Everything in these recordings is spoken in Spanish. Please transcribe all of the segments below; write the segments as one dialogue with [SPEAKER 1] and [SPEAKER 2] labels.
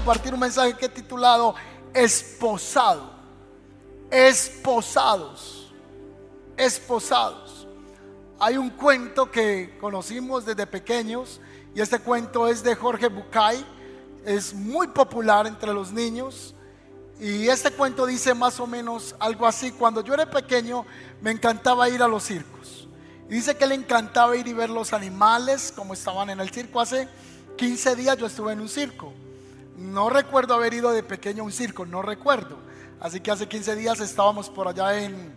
[SPEAKER 1] compartir un mensaje que he titulado Esposado. Esposados. Esposados. Hay un cuento que conocimos desde pequeños y este cuento es de Jorge Bucay. Es muy popular entre los niños. Y este cuento dice más o menos algo así. Cuando yo era pequeño me encantaba ir a los circos. Dice que le encantaba ir y ver los animales como estaban en el circo. Hace 15 días yo estuve en un circo. No recuerdo haber ido de pequeño a un circo, no recuerdo. Así que hace 15 días estábamos por allá en,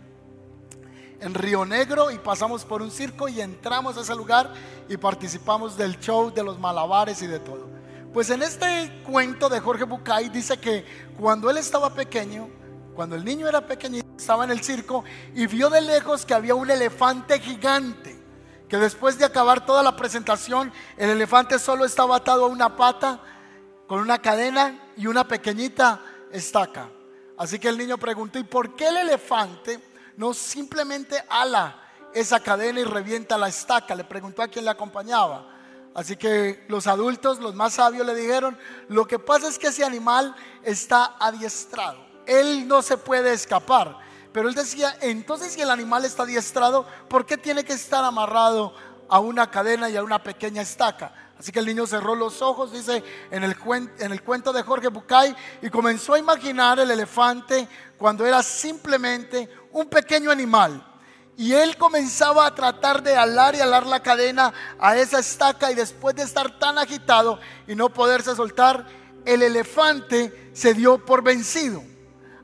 [SPEAKER 1] en Río Negro y pasamos por un circo y entramos a ese lugar y participamos del show de los malabares y de todo. Pues en este cuento de Jorge Bucay dice que cuando él estaba pequeño, cuando el niño era pequeño, estaba en el circo y vio de lejos que había un elefante gigante, que después de acabar toda la presentación, el elefante solo estaba atado a una pata con una cadena y una pequeñita estaca. Así que el niño preguntó, ¿y por qué el elefante no simplemente ala esa cadena y revienta la estaca? Le preguntó a quien le acompañaba. Así que los adultos, los más sabios, le dijeron, lo que pasa es que ese animal está adiestrado. Él no se puede escapar. Pero él decía, entonces si el animal está adiestrado, ¿por qué tiene que estar amarrado a una cadena y a una pequeña estaca? Así que el niño cerró los ojos, dice en el, en el cuento de Jorge Bucay, y comenzó a imaginar el elefante cuando era simplemente un pequeño animal y él comenzaba a tratar de alar y alar la cadena a esa estaca y después de estar tan agitado y no poderse soltar, el elefante se dio por vencido.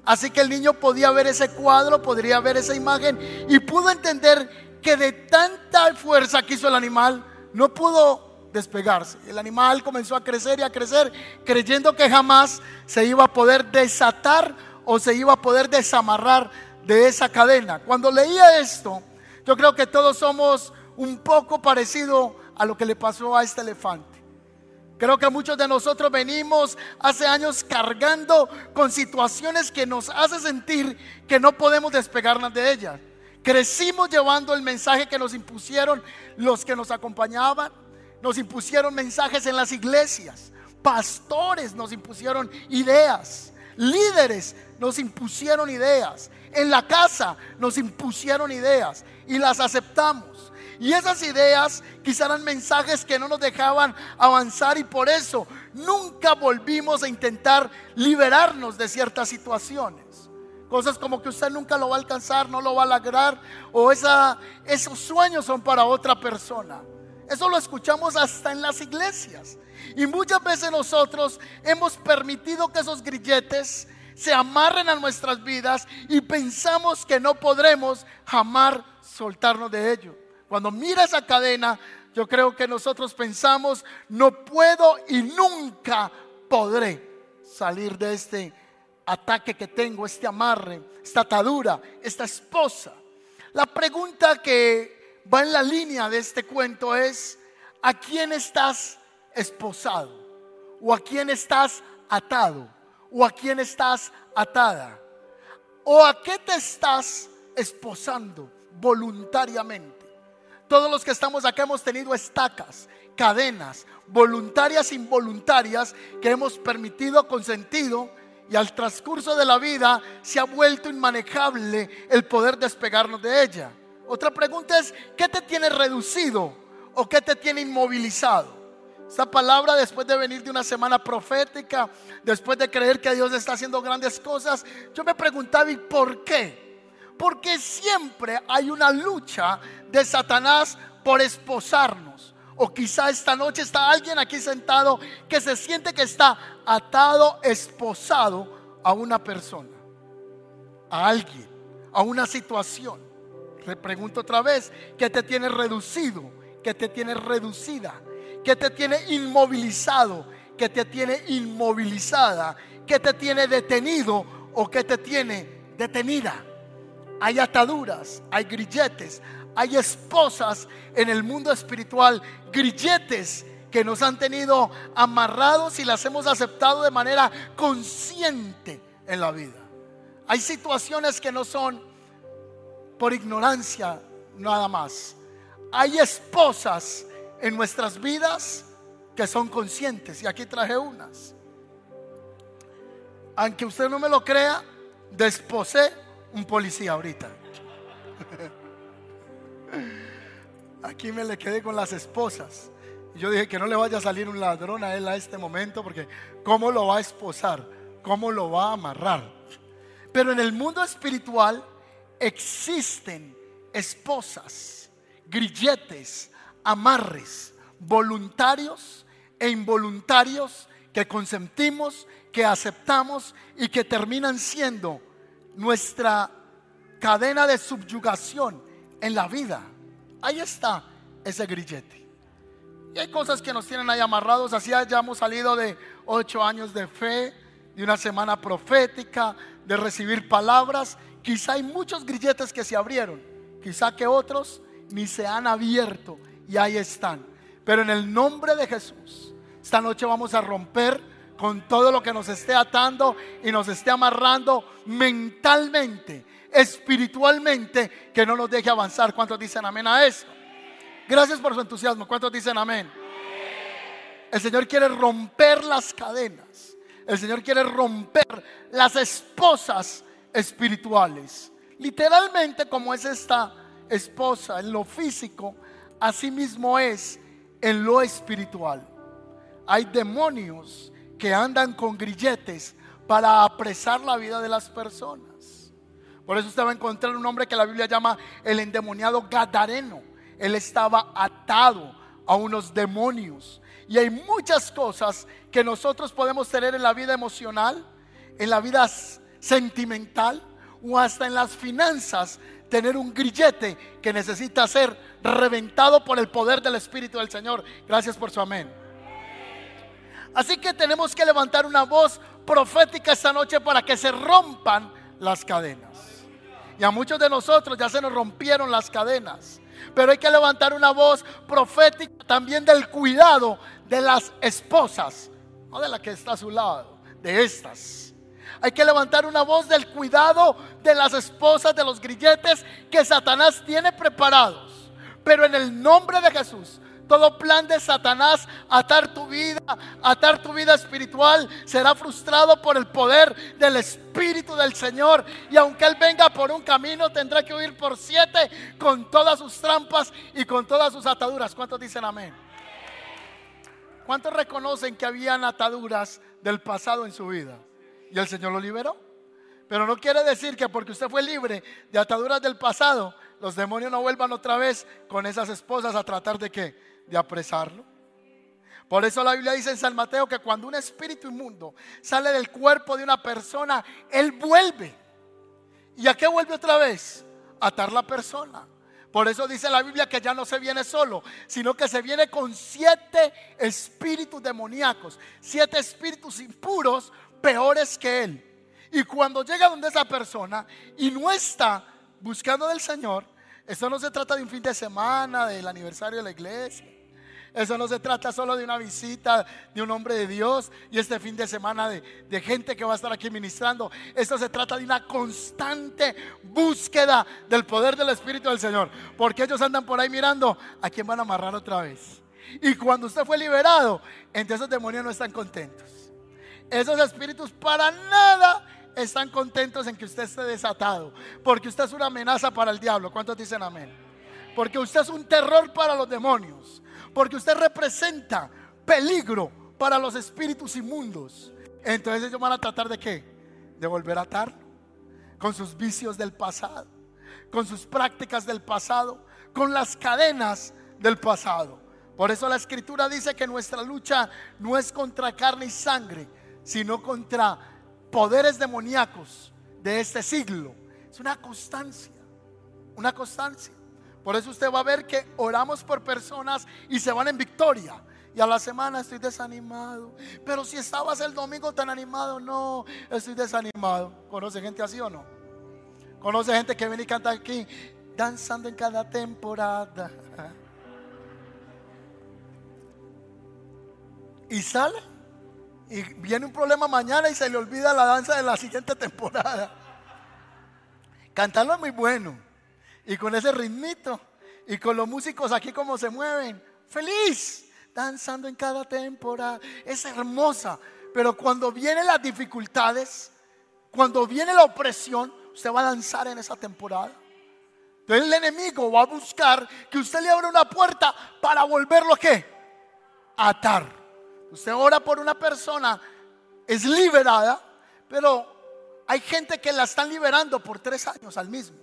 [SPEAKER 1] Así que el niño podía ver ese cuadro, podría ver esa imagen y pudo entender que de tanta fuerza que hizo el animal, no pudo despegarse. El animal comenzó a crecer y a crecer, creyendo que jamás se iba a poder desatar o se iba a poder desamarrar de esa cadena. Cuando leía esto, yo creo que todos somos un poco parecido a lo que le pasó a este elefante. Creo que muchos de nosotros venimos hace años cargando con situaciones que nos hace sentir que no podemos despegarnos de ellas. Crecimos llevando el mensaje que nos impusieron los que nos acompañaban. Nos impusieron mensajes en las iglesias. Pastores nos impusieron ideas. Líderes nos impusieron ideas. En la casa nos impusieron ideas y las aceptamos. Y esas ideas quizás eran mensajes que no nos dejaban avanzar y por eso nunca volvimos a intentar liberarnos de ciertas situaciones. Cosas como que usted nunca lo va a alcanzar, no lo va a lograr o esa, esos sueños son para otra persona. Eso lo escuchamos hasta en las iglesias. Y muchas veces nosotros hemos permitido que esos grilletes se amarren a nuestras vidas y pensamos que no podremos jamás soltarnos de ello. Cuando mira esa cadena, yo creo que nosotros pensamos, no puedo y nunca podré salir de este ataque que tengo, este amarre, esta atadura, esta esposa. La pregunta que va en la línea de este cuento es, ¿a quién estás esposado? ¿O a quién estás atado? o a quién estás atada o a qué te estás esposando voluntariamente. Todos los que estamos acá hemos tenido estacas, cadenas, voluntarias involuntarias que hemos permitido, consentido y al transcurso de la vida se ha vuelto inmanejable el poder despegarnos de ella. Otra pregunta es, ¿qué te tiene reducido o qué te tiene inmovilizado? Esta palabra después de venir de una semana profética, después de creer que Dios está haciendo grandes cosas, yo me preguntaba, ¿y por qué? Porque siempre hay una lucha de Satanás por esposarnos. O quizá esta noche está alguien aquí sentado que se siente que está atado, esposado a una persona, a alguien, a una situación. Le pregunto otra vez, ¿qué te tiene reducido? ¿Qué te tiene reducida? que te tiene inmovilizado, que te tiene inmovilizada, que te tiene detenido o que te tiene detenida. Hay ataduras, hay grilletes, hay esposas en el mundo espiritual, grilletes que nos han tenido amarrados y las hemos aceptado de manera consciente en la vida. Hay situaciones que no son por ignorancia nada más. Hay esposas en nuestras vidas que son conscientes. Y aquí traje unas. Aunque usted no me lo crea, desposé un policía ahorita. Aquí me le quedé con las esposas. Yo dije que no le vaya a salir un ladrón a él a este momento porque ¿cómo lo va a esposar? ¿Cómo lo va a amarrar? Pero en el mundo espiritual existen esposas, grilletes, amarres, voluntarios e involuntarios que consentimos, que aceptamos y que terminan siendo nuestra cadena de subyugación en la vida. Ahí está ese grillete. Y hay cosas que nos tienen ahí amarrados. Así hayamos salido de ocho años de fe, de una semana profética, de recibir palabras. Quizá hay muchos grilletes que se abrieron. Quizá que otros ni se han abierto y ahí están. Pero en el nombre de Jesús, esta noche vamos a romper con todo lo que nos esté atando y nos esté amarrando mentalmente, espiritualmente, que no nos deje avanzar. ¿Cuántos dicen amén a eso? Gracias por su entusiasmo. ¿Cuántos dicen amén? El Señor quiere romper las cadenas. El Señor quiere romper las esposas espirituales. Literalmente como es esta esposa en lo físico, así mismo es en lo espiritual. Hay demonios que andan con grilletes para apresar la vida de las personas. Por eso usted va a encontrar un hombre que la Biblia llama el endemoniado Gadareno. Él estaba atado a unos demonios. Y hay muchas cosas que nosotros podemos tener en la vida emocional, en la vida sentimental o hasta en las finanzas, tener un grillete que necesita ser reventado por el poder del Espíritu del Señor. Gracias por su amén. Así que tenemos que levantar una voz profética esta noche para que se rompan las cadenas. Y a muchos de nosotros ya se nos rompieron las cadenas. Pero hay que levantar una voz profética también del cuidado de las esposas, no de la que está a su lado, de estas. Hay que levantar una voz del cuidado de las esposas, de los grilletes que Satanás tiene preparados. Pero en el nombre de Jesús, todo plan de Satanás, atar tu vida, atar tu vida espiritual, será frustrado por el poder del Espíritu del Señor. Y aunque Él venga por un camino, tendrá que huir por siete con todas sus trampas y con todas sus ataduras. ¿Cuántos dicen amén? ¿Cuántos reconocen que habían ataduras del pasado en su vida? Y el Señor lo liberó. Pero no quiere decir que porque usted fue libre de ataduras del pasado, los demonios no vuelvan otra vez con esas esposas a tratar de qué? de apresarlo. Por eso la Biblia dice en San Mateo que cuando un espíritu inmundo sale del cuerpo de una persona, él vuelve. ¿Y a qué vuelve otra vez? atar la persona. Por eso dice la Biblia que ya no se viene solo, sino que se viene con siete espíritus demoníacos, siete espíritus impuros peores que él. Y cuando llega donde esa persona y no está buscando del Señor, esto no se trata de un fin de semana, del aniversario de la iglesia. Eso no se trata solo de una visita de un hombre de Dios y este fin de semana de, gente que va a estar aquí ministrando. Esto se trata de una constante búsqueda del poder del Espíritu del Señor. Porque ellos andan por ahí mirando a quién van a amarrar otra vez. Y cuando usted fue liberado, entonces esos demonios no están contentos. Esos espíritus para nada están contentos en que usted esté desatado. Porque usted es una amenaza para el diablo. ¿Cuántos dicen amén? Porque usted es un terror para los demonios. Porque usted representa peligro para los espíritus inmundos. Entonces ellos van a tratar de qué? De volver a atarlo. Con sus vicios del pasado. Con sus prácticas del pasado. Con las cadenas del pasado. Por eso la escritura dice que nuestra lucha no es contra carne y sangre, sino contra poderes demoníacos de este siglo. Es una constancia. Una constancia. Por eso usted va a ver que oramos por personas y se van en victoria. Y a la semana estoy desanimado. Pero si estabas el domingo tan animado, no, estoy desanimado. ¿Conoce gente así o no? ¿Conoce gente que viene y canta aquí, danzando en cada temporada? Y sale. Y viene un problema mañana y se le olvida la danza de la siguiente temporada. Cantarlo es muy bueno. Y con ese ritmito y con los músicos aquí como se mueven, feliz, danzando en cada temporada. Es hermosa, Pero cuando vienen las dificultades, cuando viene la opresión, usted va a lanzar en esa temporada. Entonces el enemigo va a buscar que usted le abra una puerta para volverlo qué? atar. Usted ora por una persona, es liberada, pero hay gente que la están liberando por tres años al mismo.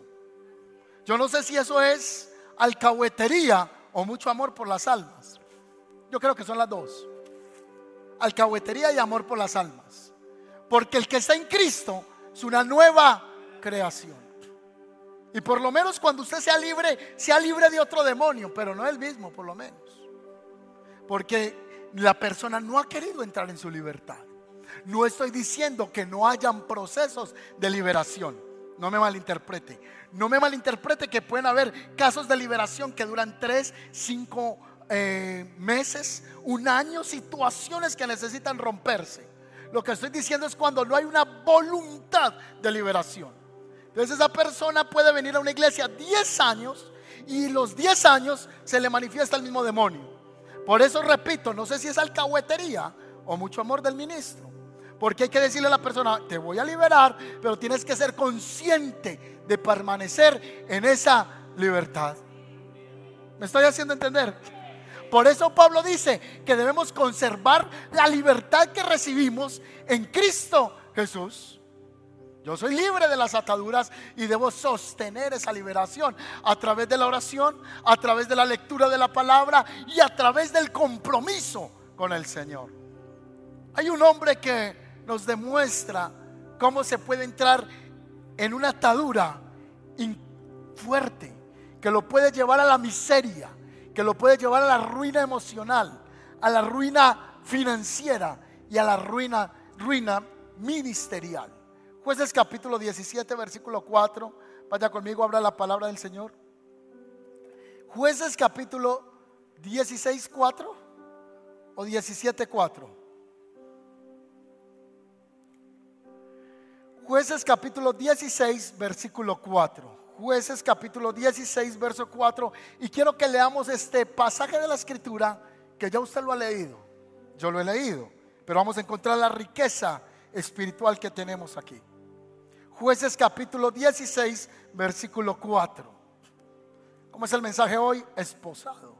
[SPEAKER 1] Yo no sé si eso es alcahuetería o mucho amor por las almas. Yo creo que son las dos. Alcahuetería y amor por las almas. Porque el que está en Cristo es una nueva creación. Y por lo menos cuando usted sea libre, sea libre de otro demonio, pero no el mismo, por lo menos. Porque la persona no ha querido entrar en su libertad. No estoy diciendo que no hayan procesos de liberación. No me malinterprete. No me malinterprete que pueden haber casos de liberación que duran tres, cinco eh, meses, un año, situaciones que necesitan romperse. Lo que estoy diciendo es cuando no hay una voluntad de liberación. Entonces esa persona puede venir a una iglesia 10 años y los 10 años se le manifiesta el mismo demonio. Por eso repito, no sé si es alcahuetería o mucho amor del ministro. Porque hay que decirle a la persona, te voy a liberar, pero tienes que ser consciente de permanecer en esa libertad. ¿Me estoy haciendo entender? Por eso Pablo dice que debemos conservar la libertad que recibimos en Cristo Jesús. Yo soy libre de las ataduras y debo sostener esa liberación a través de la oración, a través de la lectura de la palabra y a través del compromiso con el Señor. Hay un hombre que nos demuestra cómo se puede entrar en una atadura fuerte, que lo puede llevar a la miseria, que lo puede llevar a la ruina emocional, a la ruina financiera y a la ruina, ruina ministerial. Jueces capítulo 17, versículo 4. Vaya conmigo, abra la palabra del Señor. Jueces capítulo 16, 4 o 17, 4. Jueces capítulo 16, versículo 4. Jueces capítulo 16, verso 4. Y quiero que leamos este pasaje de la escritura que ya usted lo ha leído. Yo lo he leído. Pero vamos a encontrar la riqueza espiritual que tenemos aquí. Jueces capítulo 16, versículo 4. ¿Cómo es el mensaje hoy? Esposado.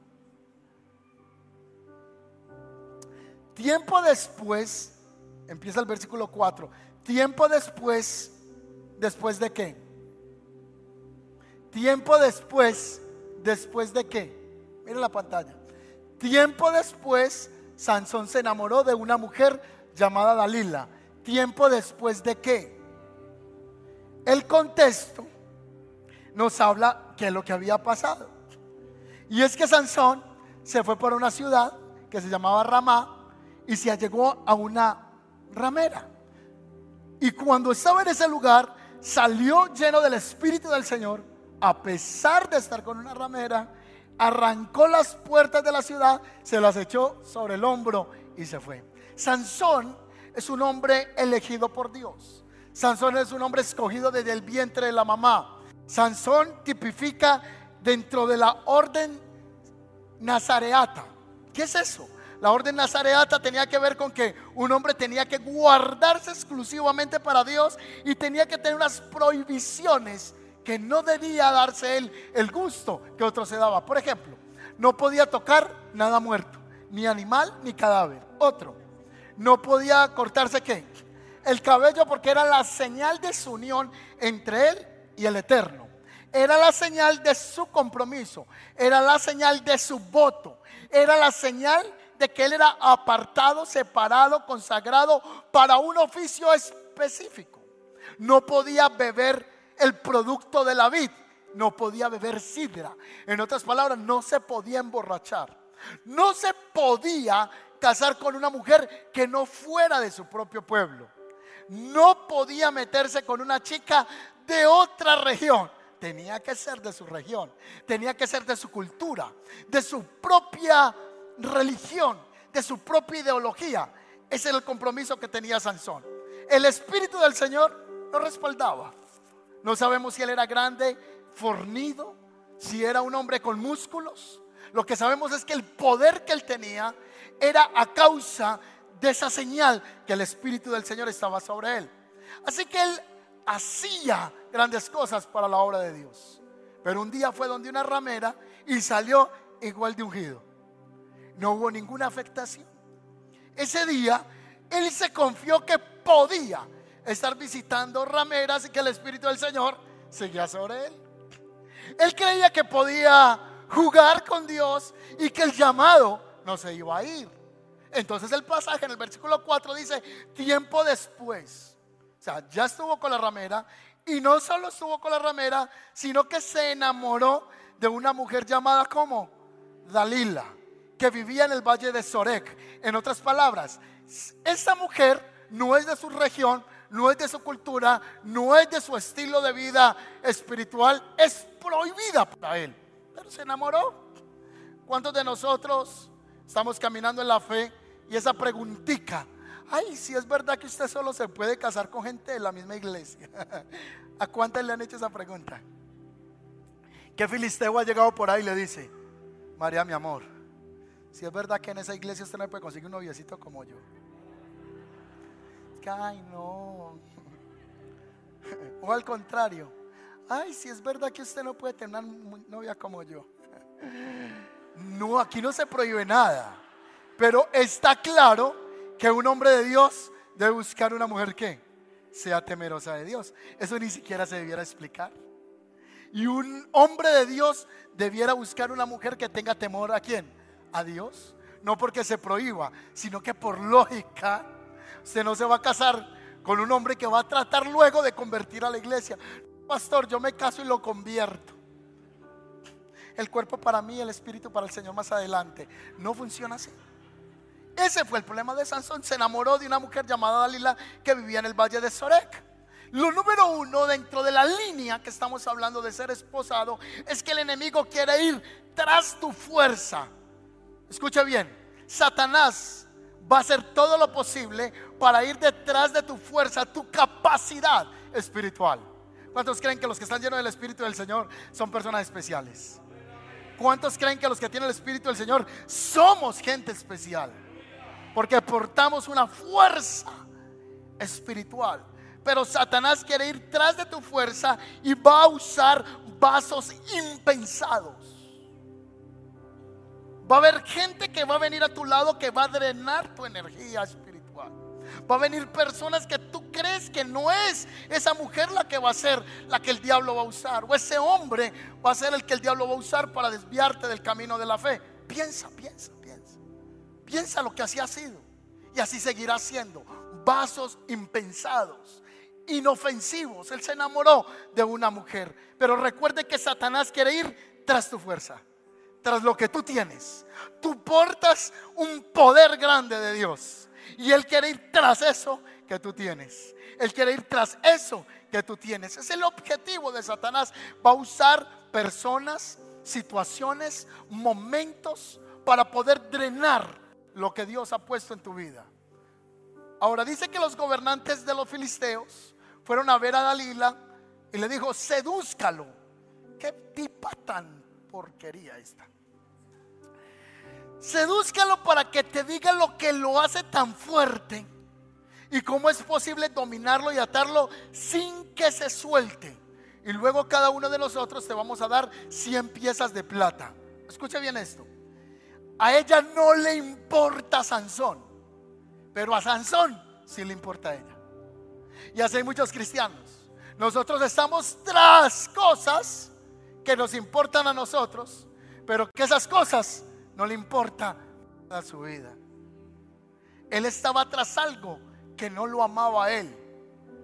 [SPEAKER 1] Tiempo después, empieza el versículo 4. Tiempo después, ¿después de qué? Tiempo después, ¿después de qué? Miren la pantalla. Tiempo después, Sansón se enamoró de una mujer llamada Dalila. Tiempo después de qué? El contexto nos habla que lo que había pasado. Y es que Sansón se fue por una ciudad que se llamaba Ramá y se llegó a una ramera. Y cuando estaba en ese lugar, salió lleno del Espíritu del Señor a pesar de estar con una ramera, arrancó las puertas de la ciudad, se las echó sobre el hombro y se fue. Sansón es un hombre elegido por Dios. Sansón es un hombre escogido desde el vientre de la mamá. Sansón tipifica dentro de la orden nazareata. ¿Qué es eso? La orden nazareata tenía que ver con que un hombre tenía que guardarse exclusivamente para Dios y tenía que tener unas prohibiciones que no debía darse él el gusto que otro se daba. Por ejemplo, no podía tocar nada muerto, ni animal ni cadáver. Otro, no podía cortarse qué? El cabello porque era la señal de su unión entre él y el eterno. Era la señal de su compromiso, era la señal de su voto, era la señal de que él era apartado, separado, consagrado para un oficio específico. No podía beber el producto de la vid, no podía beber sidra. En otras palabras, no se podía emborrachar. No se podía casar con una mujer que no fuera de su propio pueblo. No podía meterse con una chica de otra región. Tenía que ser de su región. Tenía que ser de su cultura, de su propia religión, de su propia ideología. Ese era el compromiso que tenía Sansón. El Espíritu del Señor lo respaldaba. No sabemos si él era grande, fornido, si era un hombre con músculos. Lo que sabemos es que el poder que él tenía era a causa de esa señal que el Espíritu del Señor estaba sobre él. Así que él hacía grandes cosas para la obra de Dios. Pero un día fue donde una ramera y salió igual de ungido. No hubo ninguna afectación. Ese día él se confió que podía estar visitando rameras y que el Espíritu del Señor seguía sobre él. Él creía que podía jugar con Dios y que el llamado no se iba a ir. Entonces el pasaje en el versículo 4 dice, tiempo después, o sea, ya estuvo con la ramera y no solo estuvo con la ramera, sino que se enamoró de una mujer llamada como Dalila, que vivía en el valle de Sorek. En otras palabras, esa mujer no es de su región, no es de su cultura, no es de su estilo de vida espiritual, es prohibida para él. Pero se enamoró. ¿Cuántos de nosotros estamos caminando en la fe y esa preguntica? Ay, si es verdad que usted solo se puede casar con gente de la misma iglesia. ¿A cuántas le han hecho esa pregunta? ¿Qué filisteo ha llegado por ahí y le dice, María, mi amor, si es verdad que en esa iglesia usted no puede conseguir un noviecito como yo? ay, no. O al contrario, ay, si es verdad que usted no puede tener una novia como yo. No, aquí no se prohíbe nada. Pero está claro que un hombre de Dios debe buscar una mujer que sea temerosa de Dios. Eso ni siquiera se debiera explicar. Y un hombre de Dios debiera buscar una mujer que tenga temor a quién? A Dios. No porque se prohíba, sino que por lógica Usted no se va a casar con un hombre que va a tratar luego de convertir a la iglesia. Pastor, yo me caso y lo convierto. El cuerpo para mí, el espíritu para el Señor más adelante. No funciona así. Ese fue el problema de Sansón. Se enamoró de una mujer llamada Dalila que vivía en el valle de Sorek. Lo número uno dentro de la línea que estamos hablando de ser esposado es que el enemigo quiere ir tras tu fuerza. Escucha bien, Satanás va a hacer todo lo posible para ir detrás de tu fuerza, tu capacidad espiritual. ¿Cuántos creen que los que están llenos del Espíritu del Señor son personas especiales? ¿Cuántos creen que los que tienen el Espíritu del Señor somos gente especial? Porque portamos una fuerza espiritual. Pero Satanás quiere ir tras de tu fuerza y va a usar vasos impensados. Va a haber gente que va a venir a tu lado que va a drenar tu energía espiritual. Va a venir personas que tú crees que no es esa mujer la que va a ser la que el diablo va a usar. O ese hombre va a ser el que el diablo va a usar para desviarte del camino de la fe. Piensa, piensa, piensa. Piensa lo que así ha sido. Y así seguirá siendo. Vasos impensados inofensivos. Él se enamoró de una mujer. Pero recuerde que Satanás quiere ir tras tu fuerza tras lo que tú tienes. Tú portas un poder grande de Dios. Y Él quiere ir tras eso que tú tienes. Él quiere ir tras eso que tú tienes. Es el objetivo de Satanás. Va a usar personas, situaciones, momentos para poder drenar lo que Dios ha puesto en tu vida. Ahora dice que los gobernantes de los filisteos fueron a ver a Dalila y le dijo, sedúzcalo. Qué tipa tan porquería esta. Sedúzcalo para que te diga lo que lo hace tan fuerte y cómo es posible dominarlo y atarlo sin que se suelte. Y luego cada uno de nosotros te vamos a dar 100 piezas de plata. Escucha bien esto. A ella no le importa Sansón, pero a Sansón sí le importa a ella. Y así hay muchos cristianos. Nosotros estamos tras cosas que nos importan a nosotros, pero que esas cosas no le importa a su vida. Él estaba tras algo que no lo amaba a él,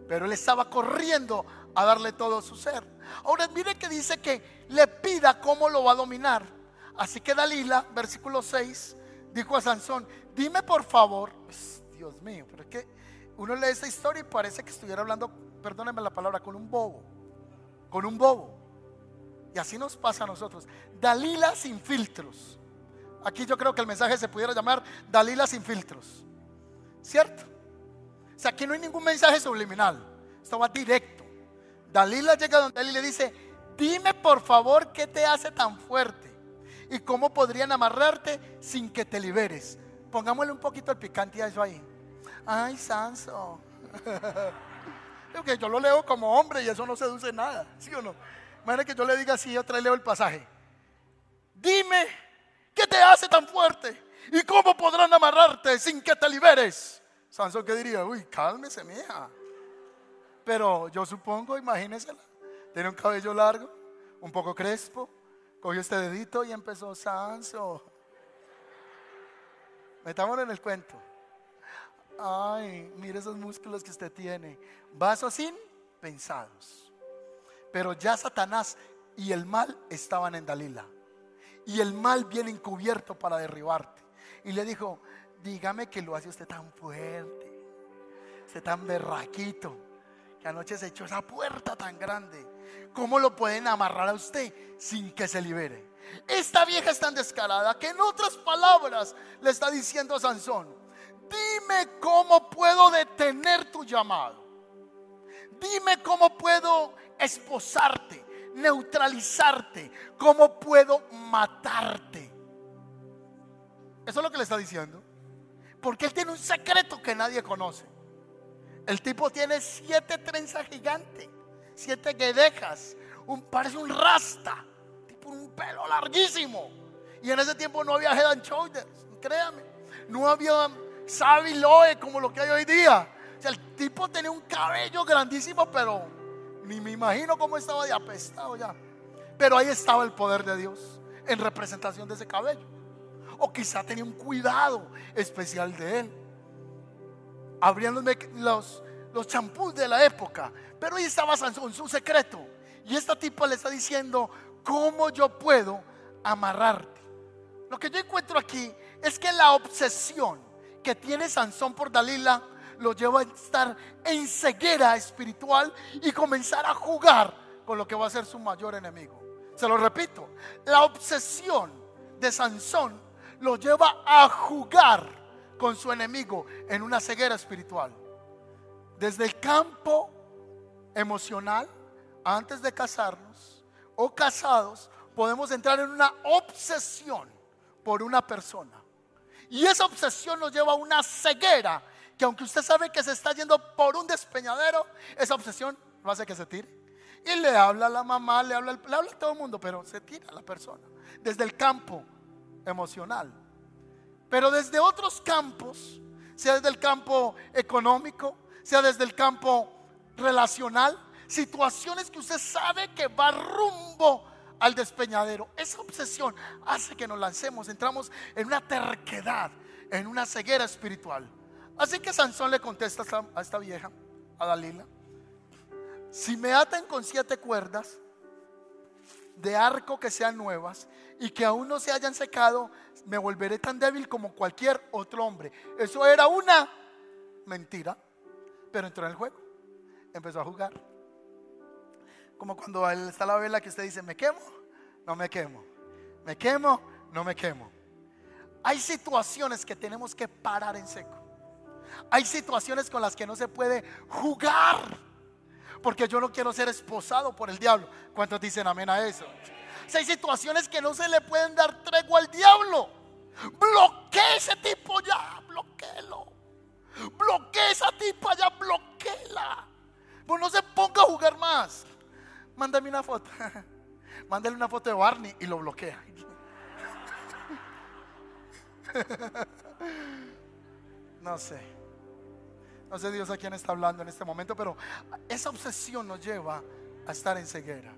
[SPEAKER 1] pero él estaba corriendo a darle todo su ser. Ahora mire que dice que le pida cómo lo va a dominar. Así que Dalila, versículo 6, dijo a Sansón, dime por favor, Dios mío, pero es que uno lee esta historia y parece que estuviera hablando, perdónenme la palabra, con un bobo, con un bobo. Y así nos pasa a nosotros. Dalila sin filtros. Aquí yo creo que el mensaje se pudiera llamar Dalila sin filtros. ¿Cierto? O sea, aquí no hay ningún mensaje subliminal. Esto va directo. Dalila llega donde él y le dice, dime por favor qué te hace tan fuerte y cómo podrían amarrarte sin que te liberes. Pongámosle un poquito el picante a eso ahí. Ay, Sanso. que yo lo leo como hombre y eso no seduce nada, ¿sí o no? Imagínate que yo le diga así, otra vez leo el pasaje. Dime, ¿qué te hace tan fuerte? ¿Y cómo podrán amarrarte sin que te liberes? Sansón, ¿qué diría? Uy, cálmese, mija. Pero yo supongo, imagínensela, tiene un cabello largo, un poco crespo, cogió este dedito y empezó Sanso. Metámonos en el cuento. Ay, mire esos músculos que usted tiene. Vasos sin pensados. Pero ya Satanás y el mal estaban en Dalila. Y el mal viene encubierto para derribarte. Y le dijo, dígame que lo hace usted tan fuerte, usted tan berraquito, que anoche se echó esa puerta tan grande. ¿Cómo lo pueden amarrar a usted sin que se libere? Esta vieja es tan descarada que en otras palabras le está diciendo a Sansón, dime cómo puedo detener tu llamado. Dime cómo puedo esposarte, neutralizarte, cómo puedo matarte. Eso es lo que le está diciendo. Porque él tiene un secreto que nadie conoce. El tipo tiene siete trenzas gigantes, siete guedejas, un, parece un rasta, tipo un pelo larguísimo. Y en ese tiempo no había head and shoulders, créame. No había Sabi Loe como lo que hay hoy día. O sea, el tipo tenía un cabello grandísimo, pero ni me imagino cómo estaba de apestado ya. Pero ahí estaba el poder de Dios en representación de ese cabello. O quizá tenía un cuidado especial de él. Abrían los, los champús de la época. Pero ahí estaba Sansón, su secreto. Y esta tipa le está diciendo, ¿cómo yo puedo amarrarte? Lo que yo encuentro aquí es que la obsesión que tiene Sansón por Dalila lo lleva a estar en ceguera espiritual y comenzar a jugar con lo que va a ser su mayor enemigo. Se lo repito, la obsesión de Sansón lo lleva a jugar con su enemigo en una ceguera espiritual. Desde el campo emocional, antes de casarnos o casados, podemos entrar en una obsesión por una persona. Y esa obsesión nos lleva a una ceguera que aunque usted sabe que se está yendo por un despeñadero, esa obsesión no hace que se tire. Y le habla a la mamá, le habla, le habla a todo el mundo, pero se tira a la persona. Desde el campo emocional. Pero desde otros campos, sea desde el campo económico, sea desde el campo relacional, situaciones que usted sabe que va rumbo al despeñadero. Esa obsesión hace que nos lancemos, entramos en una terquedad, en una ceguera espiritual. Así que Sansón le contesta a esta vieja, a Dalila, si me atan con siete cuerdas de arco que sean nuevas y que aún no se hayan secado, me volveré tan débil como cualquier otro hombre. Eso era una mentira, pero entró en el juego, empezó a jugar. Como cuando está la vela que usted dice, me quemo, no me quemo, me quemo, no me quemo. Hay situaciones que tenemos que parar en seco. Hay situaciones con las que no se puede jugar. Porque yo no quiero ser esposado por el diablo. ¿Cuántos dicen amén a eso? Si hay situaciones que no se le pueden dar tregua al diablo. Bloquee ese tipo ya, bloqueelo. Bloquee esa tipa ya, bloqueela. Pues no se ponga a jugar más. Mándame una foto. Mándale una foto de Barney y lo bloquea. No sé. No sé Dios a quién está hablando en este momento, pero esa obsesión nos lleva a estar en ceguera.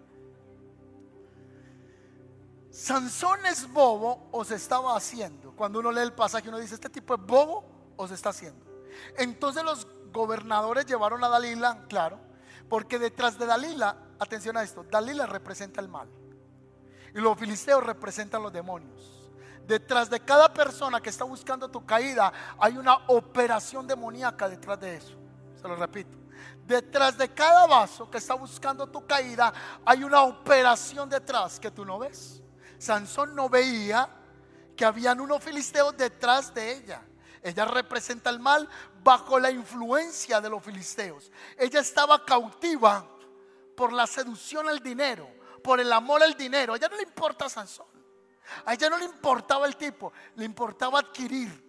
[SPEAKER 1] Sansón es bobo o se estaba haciendo. Cuando uno lee el pasaje, uno dice, este tipo es bobo o se está haciendo. Entonces los gobernadores llevaron a Dalila, claro, porque detrás de Dalila, atención a esto, Dalila representa el mal. Y los filisteos representan los demonios. Detrás de cada persona que está buscando tu caída hay una operación demoníaca detrás de eso. Se lo repito. Detrás de cada vaso que está buscando tu caída hay una operación detrás que tú no ves. Sansón no veía que habían unos filisteos detrás de ella. Ella representa el mal bajo la influencia de los filisteos. Ella estaba cautiva por la seducción al dinero, por el amor al dinero. A ella no le importa Sansón. A ella no le importaba el tipo, le importaba adquirir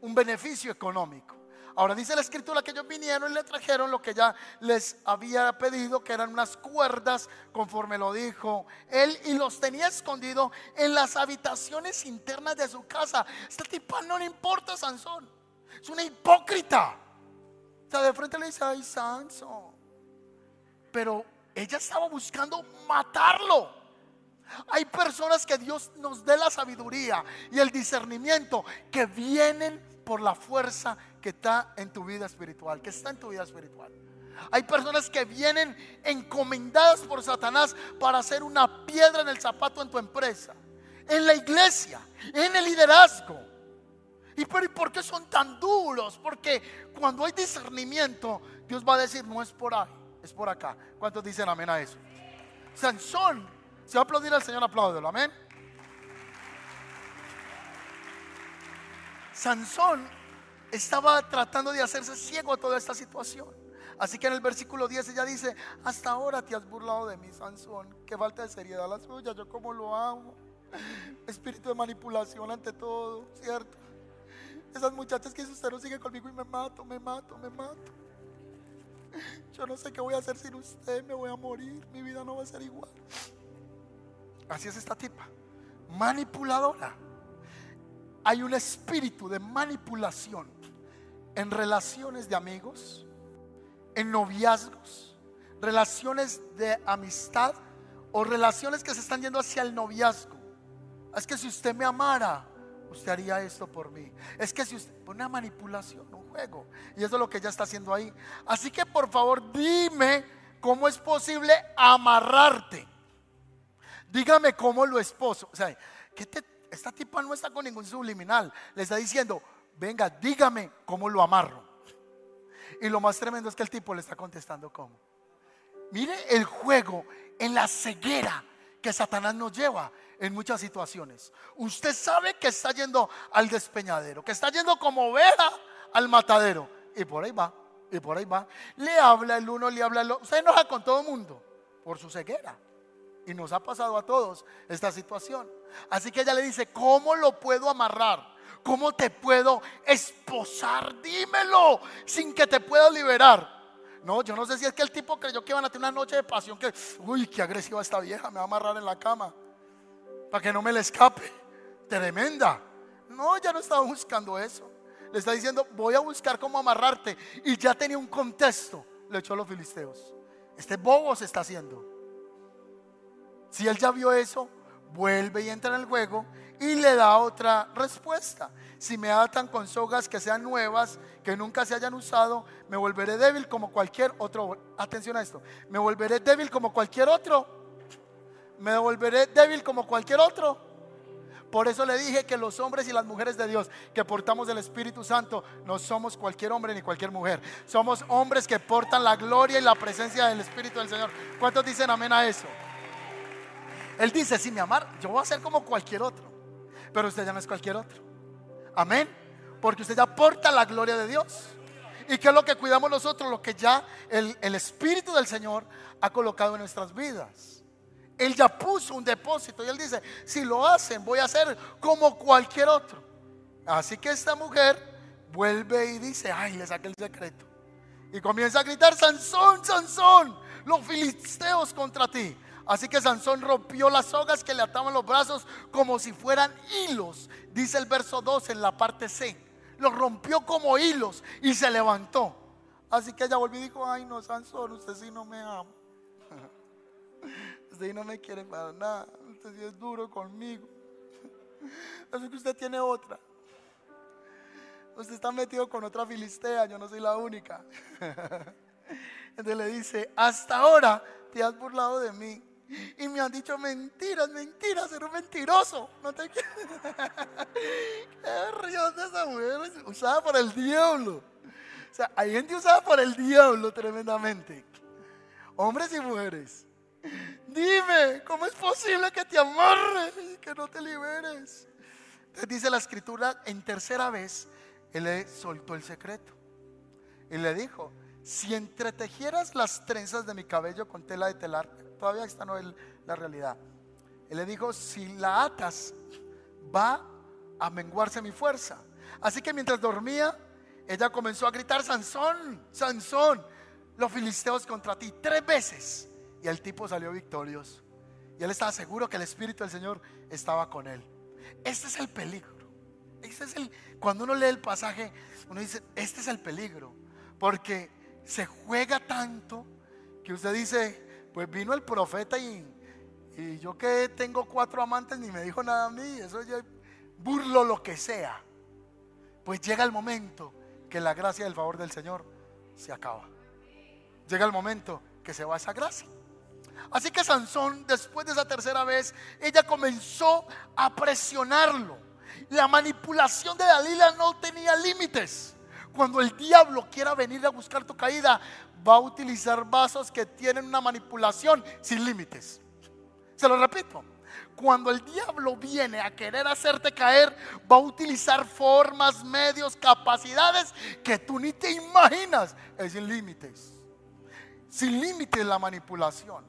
[SPEAKER 1] un beneficio económico. Ahora dice la escritura que ellos vinieron y le trajeron lo que ya les había pedido, que eran unas cuerdas, conforme lo dijo él, y los tenía escondidos en las habitaciones internas de su casa. Este tipo no le importa Sansón, es una hipócrita. O sea, de frente le dice, ay Sansón, pero ella estaba buscando matarlo. Hay personas que Dios nos dé la sabiduría y el discernimiento que vienen por la fuerza que está en tu vida espiritual, que está en tu vida espiritual. Hay personas que vienen encomendadas por Satanás para hacer una piedra en el zapato en tu empresa, en la iglesia, en el liderazgo. ¿Y por qué son tan duros? Porque cuando hay discernimiento, Dios va a decir, no es por ahí, es por acá. ¿Cuántos dicen amén a eso? Sansón, se va a aplaudir al Señor, apláudelo, amén. Sansón estaba tratando de hacerse ciego a toda esta situación. Así que en el versículo 10 ella dice, hasta ahora te has burlado de mí, Sansón. Qué falta de seriedad la suya, yo como lo amo. Espíritu de manipulación ante todo, ¿cierto? Esas muchachas que usted no sigue conmigo y me mato, me mato, me mato. Yo no sé qué voy a hacer sin usted, me voy a morir, mi vida no va a ser igual. Así es esta tipa, manipuladora. Hay un espíritu de manipulación en relaciones de amigos, en noviazgos, relaciones de amistad o relaciones que se están yendo hacia el noviazgo. Es que si usted me amara, usted haría esto por mí. Es que si usted, una manipulación, un juego. Y eso es lo que ella está haciendo ahí. Así que por favor, dime cómo es posible amarrarte. Dígame cómo lo esposo. O sea, esta tipa no está con ningún subliminal. Le está diciendo, venga, dígame cómo lo amarro. Y lo más tremendo es que el tipo le está contestando cómo. Mire el juego en la ceguera que Satanás nos lleva en muchas situaciones. Usted sabe que está yendo al despeñadero, que está yendo como oveja al matadero. Y por ahí va, y por ahí va. Le habla el uno, le habla el otro. Usted enoja con todo el mundo por su ceguera. Y nos ha pasado a todos esta situación. Así que ella le dice, ¿cómo lo puedo amarrar? ¿Cómo te puedo esposar? Dímelo sin que te pueda liberar. No, yo no sé si es que el tipo creyó que iban a tener una noche de pasión que, uy, qué agresiva esta vieja, me va a amarrar en la cama para que no me le escape. Tremenda. No, ya no estaba buscando eso. Le está diciendo, voy a buscar cómo amarrarte. Y ya tenía un contexto. Le echó a los filisteos. Este bobo se está haciendo. Si él ya vio eso, vuelve y entra en el juego y le da otra respuesta. Si me atan con sogas que sean nuevas, que nunca se hayan usado, me volveré débil como cualquier otro. Atención a esto. Me volveré débil como cualquier otro. Me volveré débil como cualquier otro. Por eso le dije que los hombres y las mujeres de Dios que portamos el Espíritu Santo no somos cualquier hombre ni cualquier mujer. Somos hombres que portan la gloria y la presencia del Espíritu del Señor. ¿Cuántos dicen amén a eso? Él dice, si me amar, yo voy a ser como cualquier otro. Pero usted ya no es cualquier otro. Amén. Porque usted ya porta la gloria de Dios. ¿Y qué es lo que cuidamos nosotros? Lo que ya el, el Espíritu del Señor ha colocado en nuestras vidas. Él ya puso un depósito y él dice, si lo hacen, voy a hacer como cualquier otro. Así que esta mujer vuelve y dice, ay, le saqué el secreto. Y comienza a gritar, Sansón, Sansón, los filisteos contra ti. Así que Sansón rompió las sogas que le ataban los brazos como si fueran hilos. Dice el verso 2 en la parte C. Los rompió como hilos y se levantó. Así que ella volvió y dijo, ay no, Sansón, usted sí no me ama. Usted sí no me quiere para nada. Usted sí es duro conmigo. Así que usted tiene otra. Usted está metido con otra filistea, yo no soy la única. Entonces le dice, hasta ahora te has burlado de mí y me han dicho mentiras, mentiras, eres un mentiroso. No te Qué río de esa mujer usada por el diablo. O sea, hay gente usada por el diablo tremendamente. Hombres y mujeres. Dime, ¿cómo es posible que te amarre y que no te liberes? Entonces dice la escritura, en tercera vez, él le soltó el secreto. Y le dijo, si entretejieras las trenzas de mi cabello con tela de telar, Todavía esta no es la realidad. Él le dijo, si la atas, va a menguarse mi fuerza. Así que mientras dormía, ella comenzó a gritar, Sansón, Sansón, los filisteos contra ti, tres veces. Y el tipo salió victorioso. Y él estaba seguro que el Espíritu del Señor estaba con él. Este es el peligro. Este es el, cuando uno lee el pasaje, uno dice, este es el peligro. Porque se juega tanto que usted dice, pues vino el profeta y, y yo que tengo cuatro amantes ni me dijo nada a mí. Eso yo burlo lo que sea. Pues llega el momento que la gracia y el favor del Señor se acaba. Llega el momento que se va esa gracia. Así que Sansón, después de esa tercera vez, ella comenzó a presionarlo. La manipulación de Dalila no tenía límites. Cuando el diablo quiera venir a buscar tu caída, va a utilizar vasos que tienen una manipulación sin límites. Se lo repito. Cuando el diablo viene a querer hacerte caer, va a utilizar formas, medios, capacidades que tú ni te imaginas. Es sin límites. Sin límites la manipulación.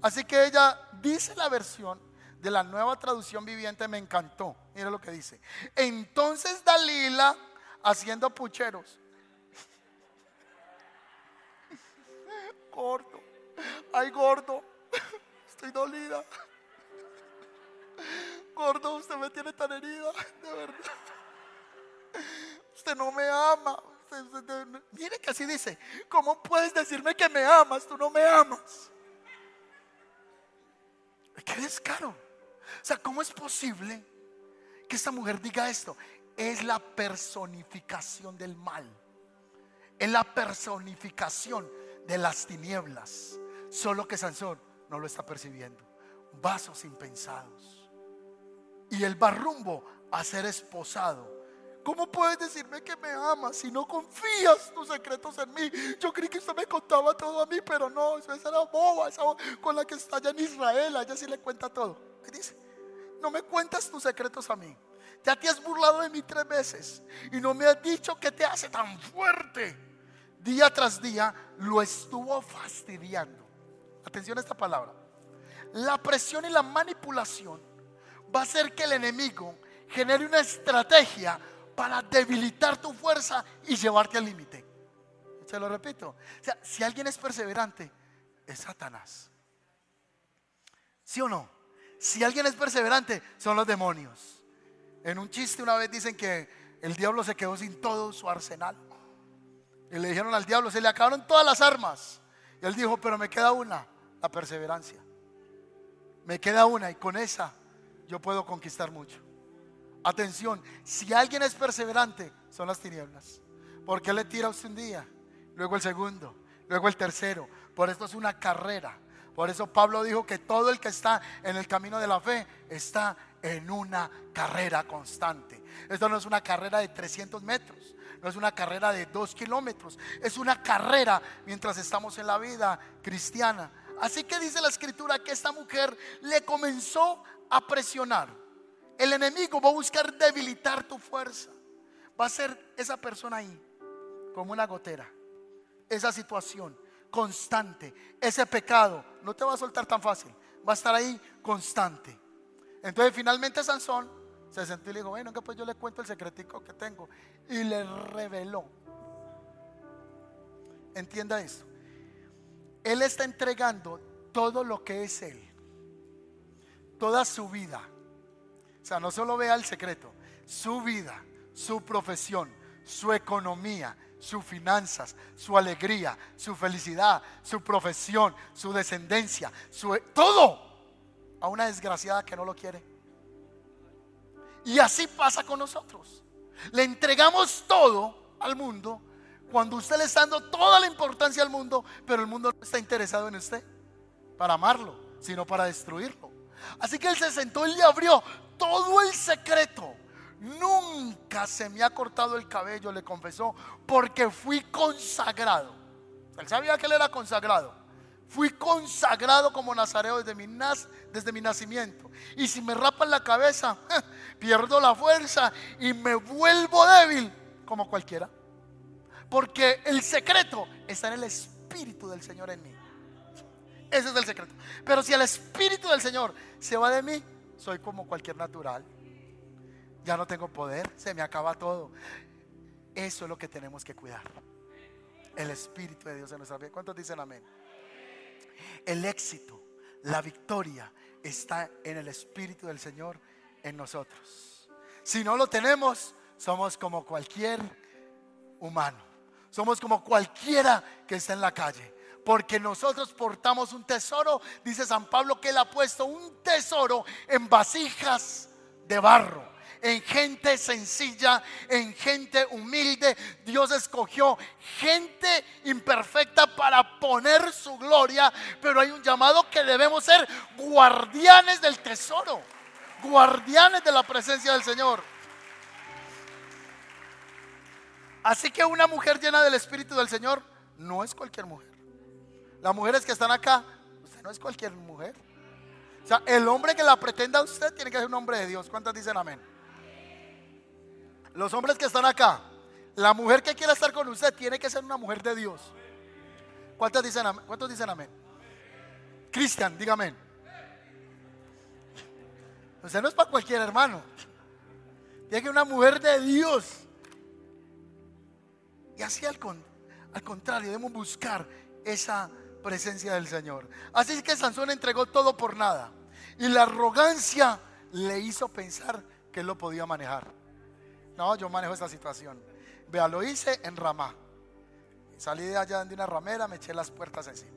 [SPEAKER 1] Así que ella dice la versión de la nueva traducción viviente, me encantó. Mira lo que dice. Entonces Dalila, haciendo pucheros, gordo, ay gordo, estoy dolida. Gordo, usted me tiene tan herida, de verdad. Usted no me ama. mire que así dice, ¿cómo puedes decirme que me amas? Tú no me amas. Qué descaro. O sea, ¿cómo es posible que esta mujer diga esto? Es la personificación del mal. Es la personificación de las tinieblas. Solo que Sansón no lo está percibiendo. Vasos impensados y él va rumbo a ser esposado. ¿Cómo puedes decirme que me amas si no confías tus secretos en mí? Yo creí que usted me contaba todo a mí, pero no, esa era boba, esa con la que está allá en Israel, ella sí le cuenta todo. Y dice, no me cuentas tus secretos a mí. Ya te has burlado de mí tres veces y no me has dicho que te hace tan fuerte. Día tras día lo estuvo fastidiando. Atención a esta palabra. La presión y la manipulación va a hacer que el enemigo genere una estrategia para debilitar tu fuerza y llevarte al límite. Se lo repito. O sea, si alguien es perseverante, es Satanás. ¿Sí o no? Si alguien es perseverante, son los demonios. En un chiste una vez dicen que el diablo se quedó sin todo su arsenal. Y le dijeron al diablo, se le acabaron todas las armas. Y él dijo, pero me queda una, la perseverancia. Me queda una y con esa yo puedo conquistar mucho. Atención, si alguien es perseverante, son las tinieblas. Porque le tira usted un día, luego el segundo, luego el tercero. Por esto es una carrera. Por eso Pablo dijo que todo el que está en el camino de la fe está en una carrera constante. Esto no es una carrera de 300 metros, no es una carrera de 2 kilómetros, es una carrera mientras estamos en la vida cristiana. Así que dice la escritura que esta mujer le comenzó a presionar. El enemigo va a buscar debilitar tu fuerza. Va a ser esa persona ahí, como una gotera. Esa situación constante, ese pecado, no te va a soltar tan fácil. Va a estar ahí constante. Entonces finalmente Sansón se sentó y le dijo, bueno, que pues yo le cuento el secretico que tengo. Y le reveló. Entienda esto. Él está entregando todo lo que es Él toda su vida. O sea, no solo vea el secreto, su vida, su profesión, su economía, sus finanzas, su alegría, su felicidad, su profesión, su descendencia, su todo a una desgraciada que no lo quiere. Y así pasa con nosotros. Le entregamos todo al mundo cuando usted le está dando toda la importancia al mundo, pero el mundo no está interesado en usted para amarlo, sino para destruirlo. Así que él se sentó y le abrió todo el secreto. Nunca se me ha cortado el cabello, le confesó, porque fui consagrado. Él sabía que él era consagrado. Fui consagrado como nazareo desde mi, desde mi nacimiento. Y si me rapan la cabeza, pierdo la fuerza y me vuelvo débil como cualquiera. Porque el secreto está en el Espíritu del Señor en mí. Ese es el secreto. Pero si el Espíritu del Señor se va de mí, soy como cualquier natural. ya no tengo poder, se me acaba todo. Eso es lo que tenemos que cuidar. El Espíritu de Dios en nuestra vida. ¿Cuántos dicen amén? El éxito, la victoria está en el Espíritu del Señor en nosotros. Si no lo tenemos, somos como cualquier humano. Somos como cualquiera que está en la calle. Porque nosotros portamos un tesoro, dice San Pablo, que él ha puesto un tesoro en vasijas de barro en gente sencilla, en gente humilde. Dios escogió gente imperfecta para poner su gloria, pero hay un llamado que debemos ser guardianes del tesoro, guardianes de la presencia del Señor. Así que una mujer llena del Espíritu del Señor no es cualquier mujer. Las mujeres que están acá, usted no es cualquier mujer. O sea, el hombre que la pretenda a usted tiene que ser un hombre de Dios. ¿Cuántas dicen amén? Los hombres que están acá, la mujer que quiera estar con usted tiene que ser una mujer de Dios. ¿Cuántos dicen, amén? ¿Cuántos dicen amén? Cristian, dígame. Usted no es para cualquier hermano. Tiene que una mujer de Dios. Y así al, al contrario, debemos buscar esa presencia del Señor. Así que Sansón entregó todo por nada. Y la arrogancia le hizo pensar que él lo podía manejar. No, yo manejo esta situación. Vea, lo hice en Ramá. Salí de allá de una ramera, me eché las puertas encima.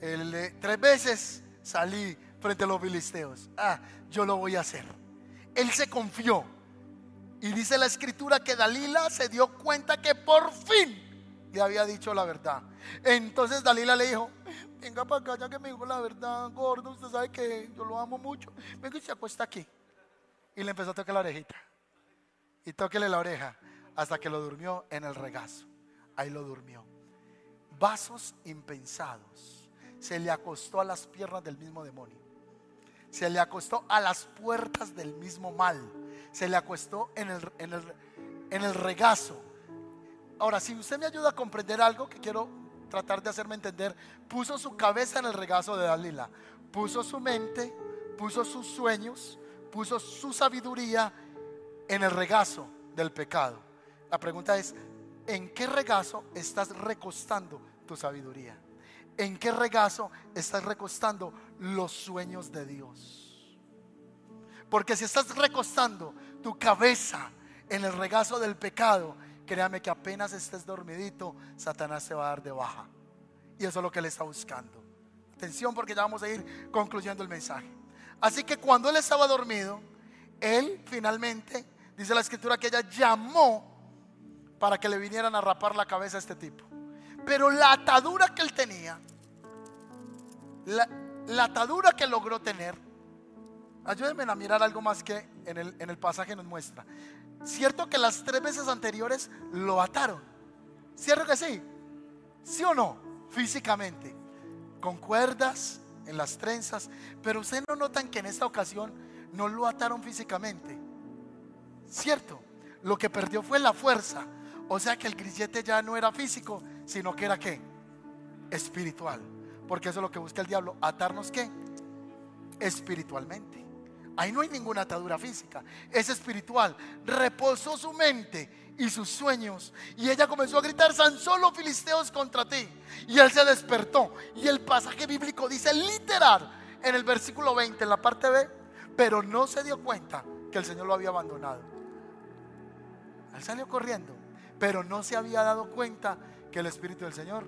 [SPEAKER 1] Eh, tres veces salí frente a los filisteos. Ah, yo lo voy a hacer. Él se confió. Y dice la escritura que Dalila se dio cuenta que por fin le había dicho la verdad. Entonces Dalila le dijo, venga para acá ya que me dijo la verdad, gordo, usted sabe que yo lo amo mucho. Venga y se acuesta aquí. Y le empezó a tocar la orejita y tóquele la oreja hasta que lo durmió en el regazo. Ahí lo durmió. Vasos impensados. Se le acostó a las piernas del mismo demonio. Se le acostó a las puertas del mismo mal. Se le acostó en el, en el, en el regazo. Ahora, si usted me ayuda a comprender algo que quiero tratar de hacerme entender, puso su cabeza en el regazo de Dalila, puso su mente, puso sus sueños, puso su sabiduría en el regazo del pecado. La pregunta es, ¿en qué regazo estás recostando tu sabiduría? ¿En qué regazo estás recostando los sueños de Dios? Porque si estás recostando tu cabeza en el regazo del pecado, créame que apenas estés dormidito, Satanás se va a dar de baja. Y eso es lo que él está buscando. Atención porque ya vamos a ir concluyendo el mensaje. Así que cuando él estaba dormido, él finalmente dice la escritura que ella llamó para que le vinieran a rapar la cabeza a este tipo. Pero la atadura que él tenía, la, atadura que logró tener, ayúdenme a mirar algo más que en el, en el pasaje nos muestra. Cierto que las tres veces anteriores lo ataron. ¿Cierto que sí? ¿Sí o no? Físicamente. Con cuerdas en las trenzas. Pero ustedes no notan que en esta ocasión no lo ataron físicamente. Cierto, lo que perdió fue la fuerza. O sea que el grillete ya no era físico, sino que era qué? Espiritual. Porque eso es lo que busca el diablo, atarnos qué? Espiritualmente. Ahí no hay ninguna atadura física, es espiritual. Reposó su mente y sus sueños. Y ella comenzó a gritar, Sansón los filisteos contra ti. Y él se despertó. Y el pasaje bíblico dice literal en el versículo 20, en la parte B, pero no se dio cuenta que el Señor lo había abandonado. Él salió corriendo, pero no se había dado cuenta que el Espíritu del Señor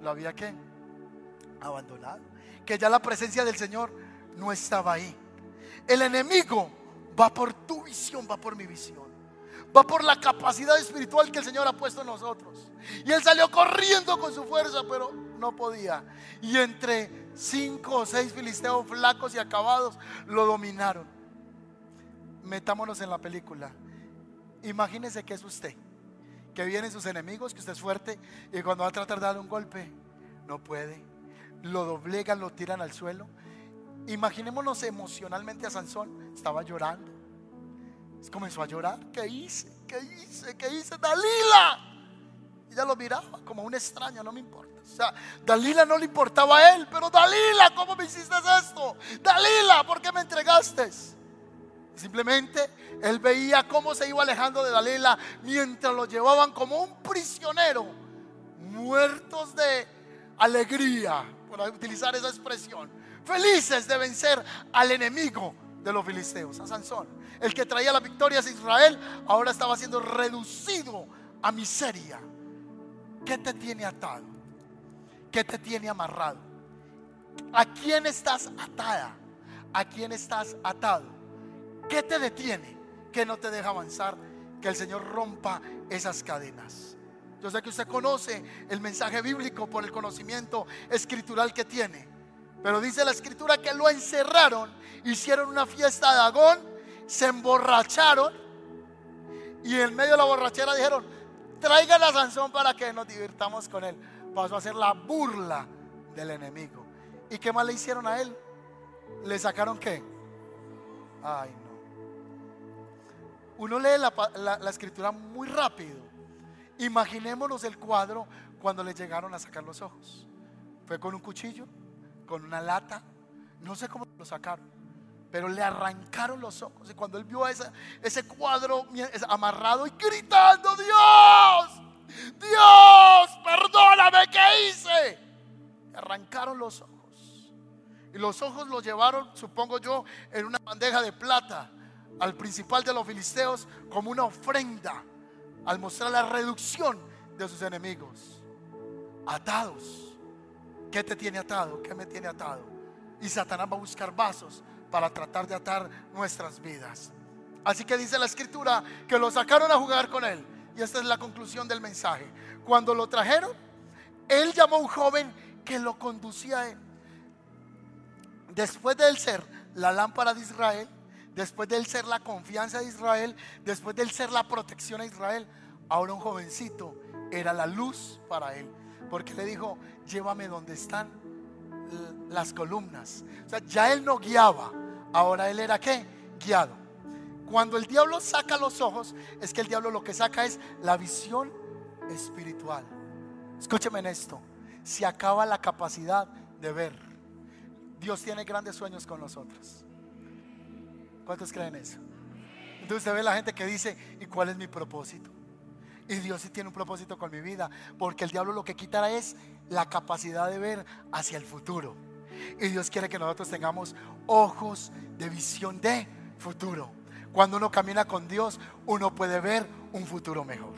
[SPEAKER 1] lo había que abandonado, que ya la presencia del Señor no estaba ahí. El enemigo va por tu visión, va por mi visión. Va por la capacidad espiritual que el Señor ha puesto en nosotros. Y él salió corriendo con su fuerza, pero no podía. Y entre cinco o seis filisteos flacos y acabados lo dominaron. Metámonos en la película. Imagínese que es usted, que vienen sus enemigos, que usted es fuerte y cuando va a tratar de darle un golpe, no puede. Lo doblegan, lo tiran al suelo. Imaginémonos emocionalmente a Sansón, estaba llorando. Comenzó a llorar. ¿Qué hice? ¿Qué hice? ¿Qué hice? Dalila. Ya lo miraba como un extraño, no me importa. O sea, Dalila no le importaba a él, pero Dalila, ¿cómo me hiciste esto? Dalila, ¿por qué me entregaste? Simplemente él veía cómo se iba alejando de Dalila mientras lo llevaban como un prisionero, muertos de alegría, por utilizar esa expresión, felices de vencer al enemigo de los filisteos, a Sansón. El que traía la victoria a Israel ahora estaba siendo reducido a miseria. ¿Qué te tiene atado? ¿Qué te tiene amarrado? ¿A quién estás atada? ¿A quién estás atado? ¿Qué te detiene? ¿Qué no te deja avanzar? Que el Señor rompa esas cadenas. Yo sé que usted conoce el mensaje bíblico por el conocimiento escritural que tiene. Pero dice la escritura que lo encerraron, hicieron una fiesta de Agón, se emborracharon y en medio de la borrachera dijeron, traigan a Sansón para que nos divirtamos con él. Pasó a ser la burla del enemigo. ¿Y qué más le hicieron a él? ¿Le sacaron qué? Ay. Uno lee la, la escritura muy rápido. Imaginémonos el cuadro cuando le llegaron a sacar los ojos. Fue con un cuchillo, con una lata. No sé cómo lo sacaron, pero le arrancaron los ojos. Y cuando él vio ese, ese cuadro amarrado y gritando, Dios, Dios, perdóname, ¿qué hice? Le arrancaron los ojos. Y los ojos los llevaron, supongo yo, en una bandeja de plata al principal de los filisteos como una ofrenda al mostrar la reducción de sus enemigos. Atados. ¿Qué te tiene atado? ¿Qué me tiene atado? Y Satanás va a buscar vasos para tratar de atar nuestras vidas. Así que dice la escritura que lo sacaron a jugar con él. Y esta es la conclusión del mensaje. Cuando lo trajeron, él llamó a un joven que lo conducía él. Después de él ser la lámpara de Israel, después de él ser la confianza de Israel, después de él ser la protección a Israel, ahora un jovencito era la luz para él. Porque le dijo, llévame donde están las columnas. O sea, ya él no guiaba, ahora él era qué? Guiado. Cuando el diablo saca los ojos, es que el diablo lo que saca es la visión espiritual. Escúcheme en esto, se acaba la capacidad de ver. Dios tiene grandes sueños con nosotros. ¿Cuántos creen eso? Entonces usted ve la gente que dice, ¿y cuál es mi propósito? Y Dios sí tiene un propósito con mi vida, porque el diablo lo que quitará es la capacidad de ver hacia el futuro. Y Dios quiere que nosotros tengamos ojos de visión de futuro. Cuando uno camina con Dios, uno puede ver un futuro mejor.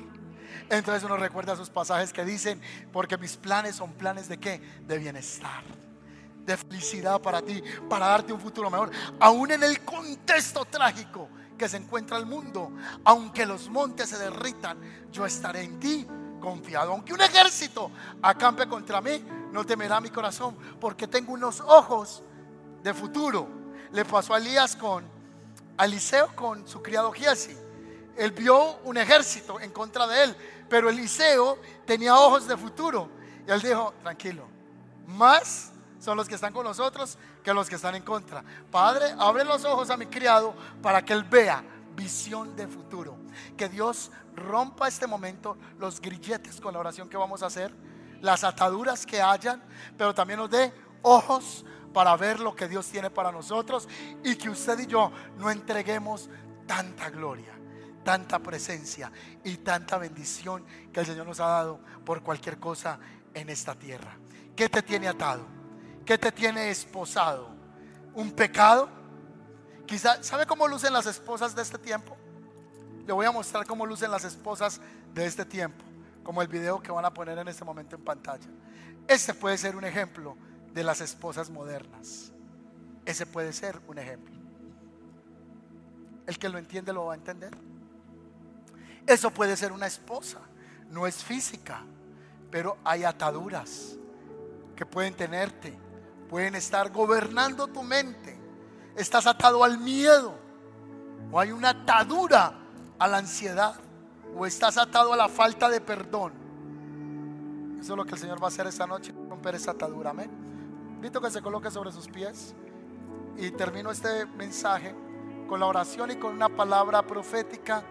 [SPEAKER 1] Entonces uno recuerda esos pasajes que dicen, porque mis planes son planes de qué? De bienestar, de felicidad para ti, para darte un futuro mejor, aún en el contexto trágico que se encuentra el mundo. Aunque los montes se derritan, yo estaré en ti confiado. Aunque un ejército acampe contra mí, no temerá mi corazón, porque tengo unos ojos de futuro. Le pasó a Elías con a Eliseo con su criado Giesi. Él vio un ejército en contra de él, pero Eliseo tenía ojos de futuro. Y él dijo, tranquilo, más son los que están con nosotros que los que están en contra. Padre, abre los ojos a mi criado para que él vea visión de futuro. Que Dios rompa este momento los grilletes con la oración que vamos a hacer, las ataduras que hayan, pero también nos dé ojos para ver lo que Dios tiene para nosotros y que usted y yo no entreguemos tanta gloria, tanta presencia y tanta bendición que el Señor nos ha dado por cualquier cosa en esta tierra. ¿Qué te tiene atado? ¿Qué te tiene esposado? ¿Un pecado? Quizá, ¿sabe cómo lucen las esposas de este tiempo? Le voy a mostrar cómo lucen las esposas de este tiempo, como el video que van a poner en este momento en pantalla. Este puede ser un ejemplo de las esposas modernas. Ese puede ser un ejemplo. El que lo entiende lo va a entender. Eso puede ser una esposa, no es física, pero hay ataduras que pueden tenerte pueden estar gobernando tu mente. Estás atado al miedo o hay una atadura a la ansiedad o estás atado a la falta de perdón. Eso es lo que el Señor va a hacer esta noche, romper esa atadura. Amén. Invito que se coloque sobre sus pies y termino este mensaje con la oración y con una palabra profética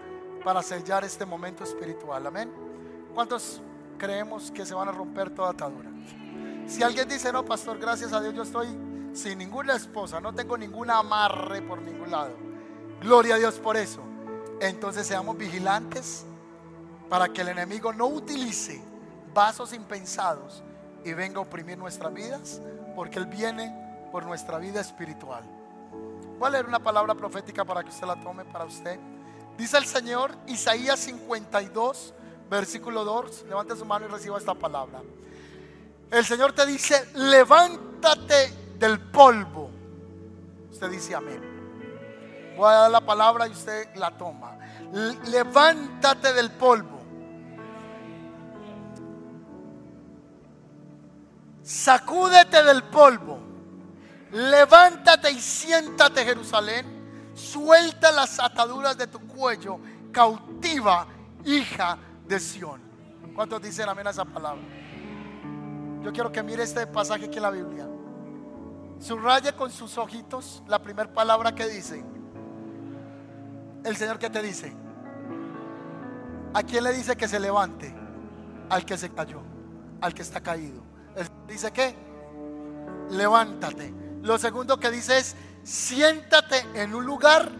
[SPEAKER 1] para sellar este momento espiritual. Amén. ¿Cuántos creemos que se van a romper toda atadura? Si alguien dice, no, pastor, gracias a Dios yo estoy sin ninguna esposa, no tengo ningún amarre por ningún lado. Gloria a Dios por eso. Entonces seamos vigilantes para que el enemigo no utilice vasos impensados y venga a oprimir nuestras vidas, porque Él viene por nuestra vida espiritual. Voy a leer una palabra profética para que usted la tome para usted. Dice el Señor, Isaías 52, versículo 2. Levante su mano y reciba esta palabra. El Señor te dice, levántate del polvo. Usted dice amén. Voy a dar la palabra y usted la toma. Levántate del polvo. Sacúdete del polvo. Levántate y siéntate, Jerusalén. Suelta las ataduras de tu cuello. Cautiva, hija de Sión. ¿Cuántos dicen amén a esa palabra? Yo quiero que mire este pasaje aquí en la Biblia. Subraya con sus ojitos la primera palabra que dice. El Señor que te dice. ¿A quién le dice que se levante? Al que se cayó, al que está caído. Él dice que levántate. Lo segundo que dice es siéntate en un lugar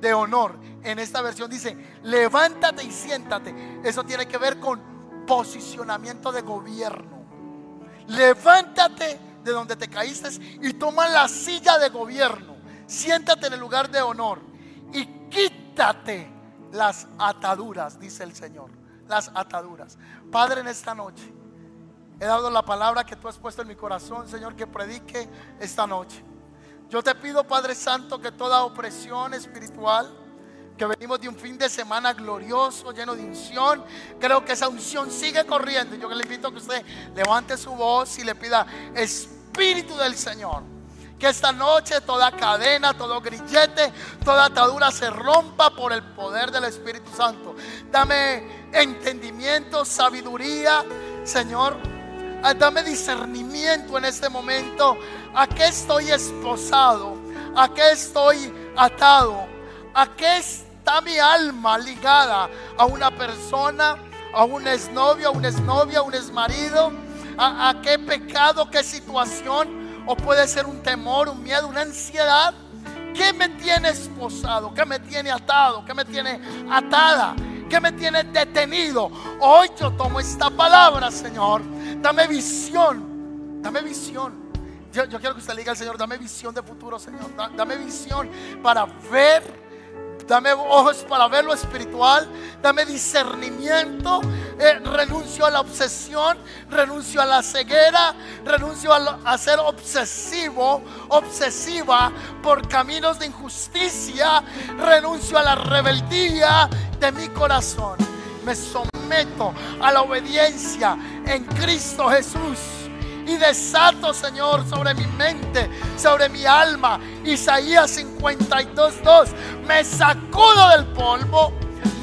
[SPEAKER 1] de honor. En esta versión dice levántate y siéntate. Eso tiene que ver con posicionamiento de gobierno. Levántate de donde te caíste y toma la silla de gobierno. Siéntate en el lugar de honor y quítate las ataduras, dice el Señor. Las ataduras. Padre, en esta noche he dado la palabra que tú has puesto en mi corazón, Señor, que predique esta noche. Yo te pido, Padre Santo, que toda opresión espiritual, que venimos de un fin de semana glorioso, lleno de unción. Creo que esa unción sigue corriendo. Yo le invito a que usted levante su voz y le pida Espíritu del Señor. Que esta noche toda cadena, todo grillete, toda atadura se rompa por el poder del Espíritu Santo. Dame entendimiento, sabiduría, Señor. Ah, dame discernimiento en este momento. ¿A qué estoy esposado? ¿A qué estoy atado? ¿A qué está mi alma ligada? ¿A una persona? ¿A un exnovio? ¿A un exnovia? ¿A un exmarido? ¿A, ¿A qué pecado? ¿Qué situación? o puede ser un temor, un miedo, una ansiedad. ¿Qué me tiene esposado? ¿Qué me tiene atado? ¿Qué me tiene atada? ¿Qué me tiene detenido? Hoy yo tomo esta palabra, Señor. Dame visión. Dame visión. Yo, quiero que usted le diga al Señor, dame visión de futuro, Señor. Dame visión para ver Dame ojos para ver lo espiritual. Dame discernimiento. Eh, renuncio a la obsesión. Renuncio a la ceguera. Renuncio a, ser obsesivo, obsesiva por caminos de injusticia. Renuncio a la rebeldía de mi corazón. Me someto a la obediencia en Cristo Jesús y desato, Señor, sobre mi mente, sobre mi alma. Isaías 52.2. Me sacudo del polvo,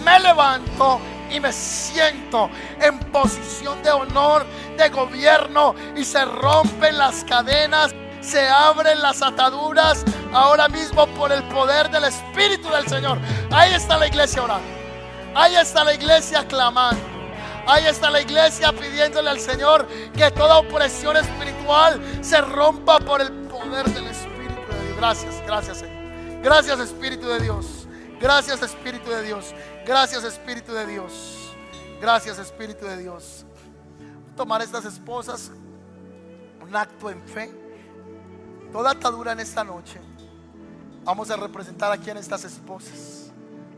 [SPEAKER 1] me levanto y me siento en posición de honor, de gobierno y se rompen las cadenas. Se abren las ataduras ahora mismo por el poder del Espíritu del Señor. Ahí está la iglesia orando. Ahí está la iglesia clamando. Ahí está la iglesia pidiéndole al Señor que toda opresión espiritual se rompa por el poder del Espíritu de Dios. Gracias, gracias Señor. Gracias Espíritu de Dios. Gracias Espíritu de Dios. Gracias Espíritu de Dios. Gracias Espíritu de Dios. Tomar estas esposas un acto en fe. Toda atadura en esta noche. Vamos a representar aquí en estas esposas.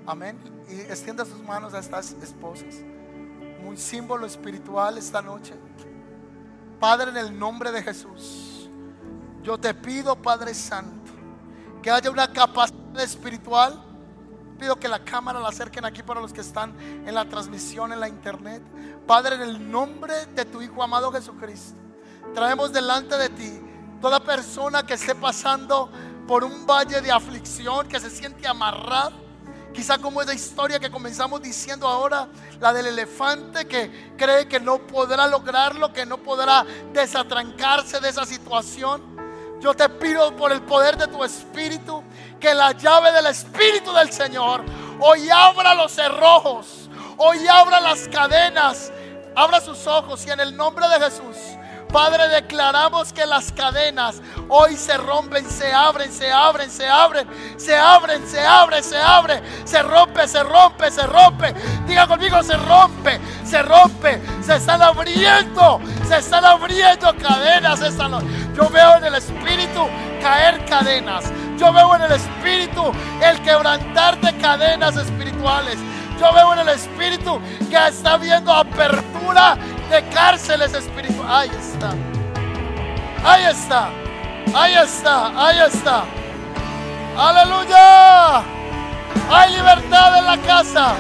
[SPEAKER 1] Amén. Y extienda sus manos a estas esposas un símbolo espiritual esta noche. Padre, en el nombre de Jesús, yo te pido, Padre Santo, que haya una capacidad espiritual. Pido que la cámara la acerquen aquí para los que están en la transmisión en la internet. Padre, en el nombre de tu Hijo amado Jesucristo, traemos delante de ti toda persona que esté pasando por un valle de aflicción, que se siente amarrado Quizá como esa historia que comenzamos diciendo ahora, la del elefante que cree que no podrá lograrlo, que no podrá desatrancarse de esa situación. Yo te pido por el poder de tu espíritu que la llave del espíritu del Señor hoy abra los cerrojos, hoy abra las cadenas, abra sus ojos y en el nombre de Jesús
[SPEAKER 2] Padre, declaramos que las cadenas hoy se rompen, se abren, se abren, se abren, se abren, se abren, se abren, se rompe, se rompe, se rompe. Diga conmigo, se rompe, se rompe, se están abriendo, se están abriendo cadenas. Yo veo en el Espíritu caer cadenas. Yo veo en el Espíritu el quebrantar de cadenas espirituales. Yo veo en el Espíritu que está viendo apertura de cárceles espirituales. Ahí está. Ahí está. Ahí está. Ahí está. Aleluya. Hay libertad en la casa.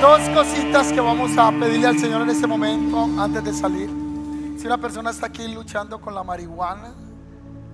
[SPEAKER 1] Dos cositas que vamos a pedirle al Señor en este momento antes de salir. Si una persona está aquí luchando con la marihuana,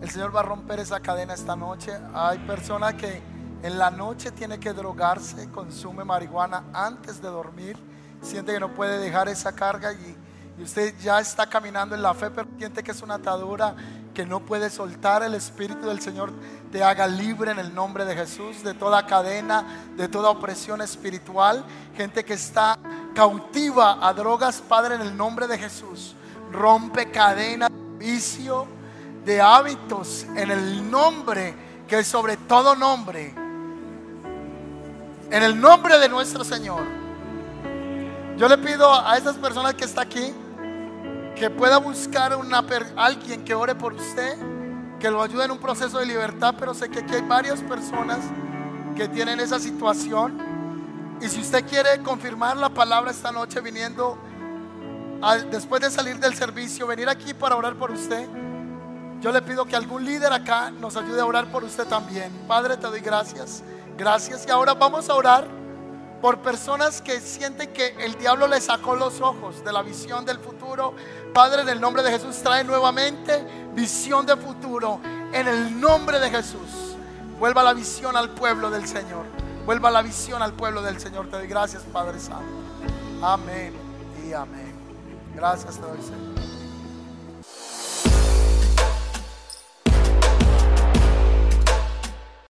[SPEAKER 1] el Señor va a romper esa cadena esta noche. Hay personas que en la noche tiene que drogarse, consume marihuana antes de dormir, siente que no puede dejar esa carga y, y usted ya está caminando en la fe, pero siente que es una atadura que no puede soltar. El Espíritu del Señor te haga libre en el nombre de Jesús de toda cadena, de toda opresión espiritual. Gente que está cautiva a drogas, Padre, en el nombre de Jesús. Rompe cadena, vicio, de hábitos en el nombre que es sobre todo nombre. En el nombre de nuestro Señor. Yo le pido a esas personas que está aquí que pueda buscar una, alguien que ore por usted, que lo ayude en un proceso de libertad, pero sé que aquí hay varias personas que tienen esa situación. Y si usted quiere confirmar la palabra esta noche viniendo, después de salir del servicio, venir aquí para orar por usted, yo le pido que algún líder acá nos ayude a orar por usted también. Padre, te doy gracias. Gracias. Y ahora vamos a orar por personas que sienten que el diablo les sacó los ojos de la visión del futuro. Padre, en el nombre de Jesús, trae nuevamente visión de futuro. En el nombre de Jesús, vuelva la visión al pueblo del Señor. Vuelva la visión al pueblo del Señor. Te doy gracias, Padre Santo. Amén y amén. Gracias te doy, Señor.